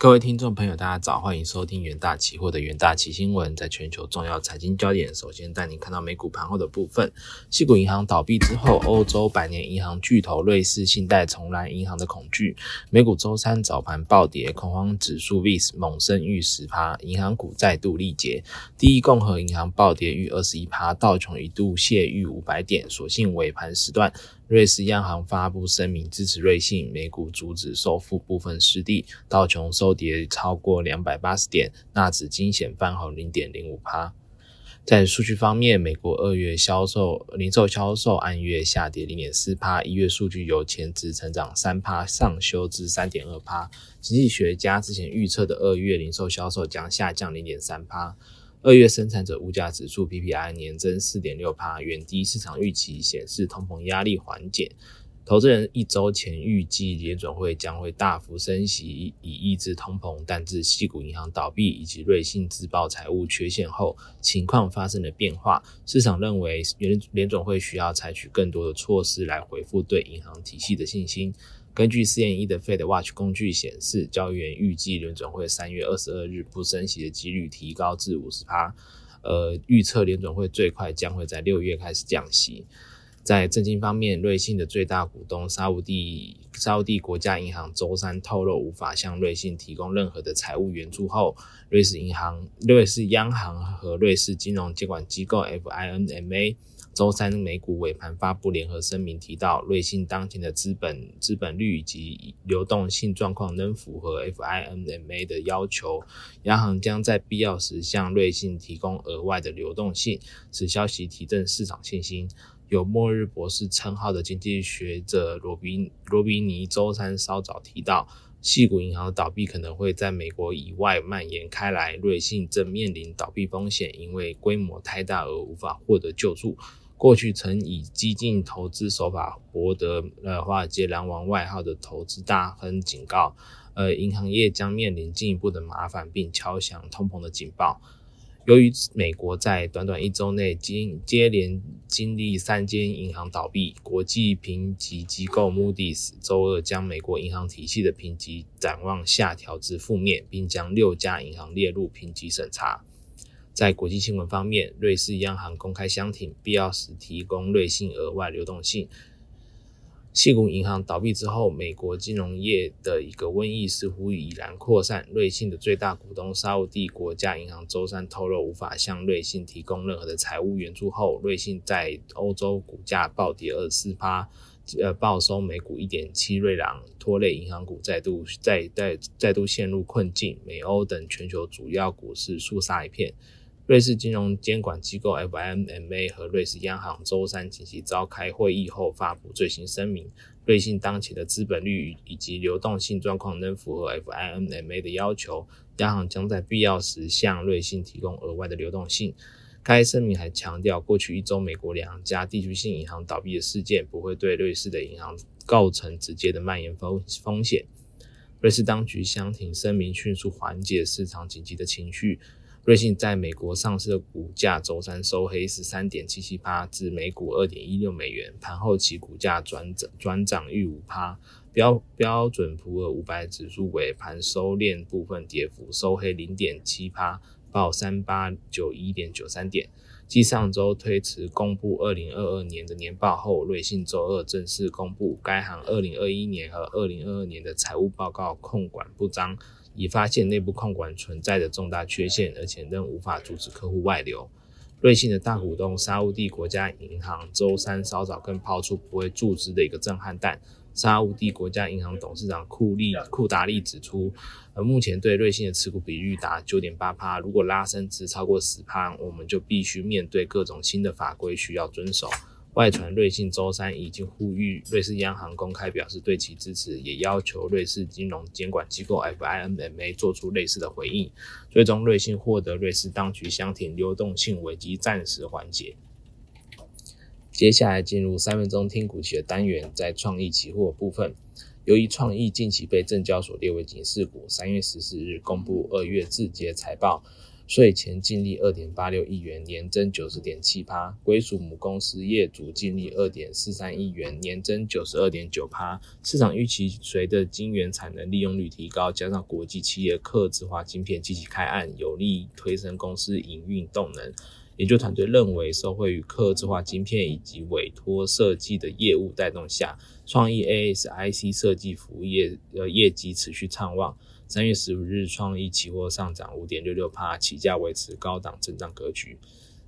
各位听众朋友，大家早，欢迎收听元大期货的元大期新闻。在全球重要财经焦点，首先带您看到美股盘后的部分。西谷银行倒闭之后，欧洲百年银行巨头瑞士信贷重燃银行的恐惧，美股周三早盘暴跌，恐慌指数 VIX 猛升逾十趴，银行股再度力竭。第一共和银行暴跌逾二十一趴，道琼一度泻逾五百点，所幸尾盘时段。瑞士央行发布声明支持瑞信，美股阻止收复部分失地，道琼收跌超过两百八十点，纳指惊险翻红零点零五趴。在数据方面，美国二月销售零售销售按月下跌零点四趴，一月数据由前值成长三趴上修至三点二趴。经济学家之前预测的二月零售销售将下降零点三趴。二月生产者物价指数 PPI 年增四点六帕，远低市场预期，显示通膨压力缓解。投资人一周前预计联准会将会大幅升息以抑制通膨，但自西谷银行倒闭以及瑞信自曝财务缺陷后，情况发生了变化。市场认为联联准会需要采取更多的措施来回复对银行体系的信心。根据 CME 的 Fed Watch 工具显示，交易员预计联准会三月二十二日不升息的几率提高至五十趴，呃，预测联准会最快将会在六月开始降息。在政经方面，瑞信的最大股东沙地沙地国家银行周三透露，无法向瑞信提供任何的财务援助后，瑞士银行、瑞士央行和瑞士金融监管机构 FINMA。周三美股尾盘发布联合声明，提到瑞信当前的资本资本率以及流动性状况仍符合 FINMA 的要求，央行将在必要时向瑞信提供额外的流动性。此消息提振市场信心。有“末日博士”称号的经济学者罗宾罗比尼周三稍早提到，系股银行的倒闭可能会在美国以外蔓延开来，瑞信正面临倒闭风险，因为规模太大而无法获得救助。过去曾以激进投资手法博得呃华尔街狼王外号的投资大亨警告，呃银行业将面临进一步的麻烦，并敲响通膨的警报。由于美国在短短一周内经接连经历三间银行倒闭，国际评级机构 Moody's 周二将美国银行体系的评级展望下调至负面，并将六家银行列入评级审查。在国际新闻方面，瑞士央行公开相挺，必要时提供瑞信额外流动性。西谷银行倒闭之后，美国金融业的一个瘟疫似乎已然扩散。瑞信的最大股东沙地国家银行周三透露，无法向瑞信提供任何的财务援助后，瑞信在欧洲股价暴跌二四趴，呃，报收每股一点七瑞郎，拖累银行股再度再再再度陷入困境。美欧等全球主要股市肃杀一片。瑞士金融监管机构 FINMA 和瑞士央行周三紧急召开会议后发布最新声明，瑞信当前的资本率以及流动性状况仍符合 FINMA 的要求，央行将在必要时向瑞信提供额外的流动性。该声明还强调，过去一周美国两家地区性银行倒闭的事件不会对瑞士的银行构成直接的蔓延风风险。瑞士当局相挺声明，迅速缓解市场紧急的情绪。瑞信在美国上市的股价周三收黑十三点七七八，至每股二点一六美元。盘后其股价转涨转涨逾五趴。标标准普尔五百指数尾盘收敛部分跌幅，收黑零点七趴，报三八九一点九三点。继上周推迟公布二零二二年的年报后，瑞信周二正式公布该行二零二一年和二零二二年的财务报告，控管不彰。已发现内部控管存在的重大缺陷，而且仍无法阻止客户外流。瑞信的大股东沙乌地国家银行周三稍早更抛出不会注资的一个震撼弹。沙乌地国家银行董事长库利库达利指出，呃，目前对瑞信的持股比率达九点八趴，如果拉升至超过十趴，我们就必须面对各种新的法规需要遵守。外传瑞信周三已经呼吁瑞士央行公开表示对其支持，也要求瑞士金融监管机构 FINMA 做出类似的回应。最终，瑞信获得瑞士当局相挺，流动性危机暂时缓解。接下来进入三分钟听股期的单元，在创意期货部分，由于创意近期被证交所列为警示股，三月十四日公布二月字节财报。税前净利二点八六亿元，年增九十点七八；归属母公司业主净利二点四三亿元，年增九十二点九八。市场预期随着晶圆产能利用率提高，加上国际企业客制化晶片积极开案，有利推升公司营运动能。研究团队认为，社会与客制化晶片以及委托设计的业务带动下，创意 ASIC 设计服务业呃业绩持续畅旺。三月十五日，创意期货上涨五点六六%，，起价维持高档震荡格局。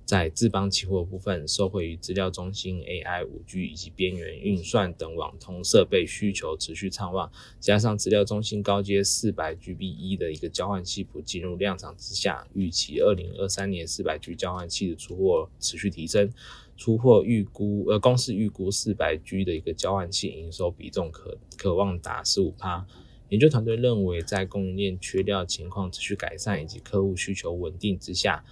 在智邦期货部分，受惠于资料中心、AI、五 G 以及边缘运算等网通设备需求持续畅旺，加上资料中心高阶四百 GB 的一个交换器谱进入量产之下，预期二零二三年四百 G 交换器的出货持续提升，出货预估呃公司预估四百 G 的一个交换器营收比重可可望达十五趴。研究团队认为，在供应链缺料情况持续改善以及客户需求稳定之下，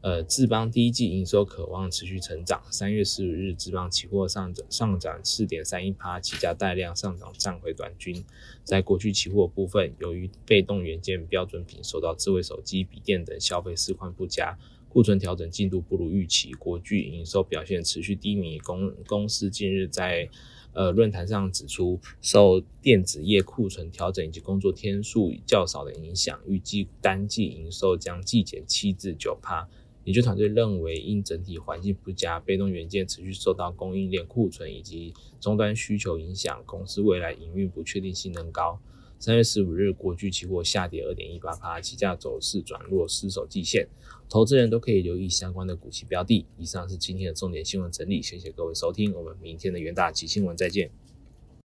呃，智邦第一季营收渴望持续成长。三月十五日，智邦期货上涨上涨四点三一趴，起价带量上涨站回短均。在过去期货部分，由于被动元件标准品受到智慧手机、笔电等消费市况不佳，库存调整进度不如预期，国巨营收表现持续低迷。公公司近日在呃，论坛上指出，受电子业库存调整以及工作天数较少的影响，预计单季营收将季减七至九趴。研究团队认为，因整体环境不佳，被动元件持续受到供应链库存以及终端需求影响，公司未来营运不确定性能高。三月十五日，国巨期货下跌二点一八趴，期价走势转弱，失守季线。投资人都可以留意相关的股息标的。以上是今天的重点新闻整理，谢谢各位收听，我们明天的元大奇新闻再见。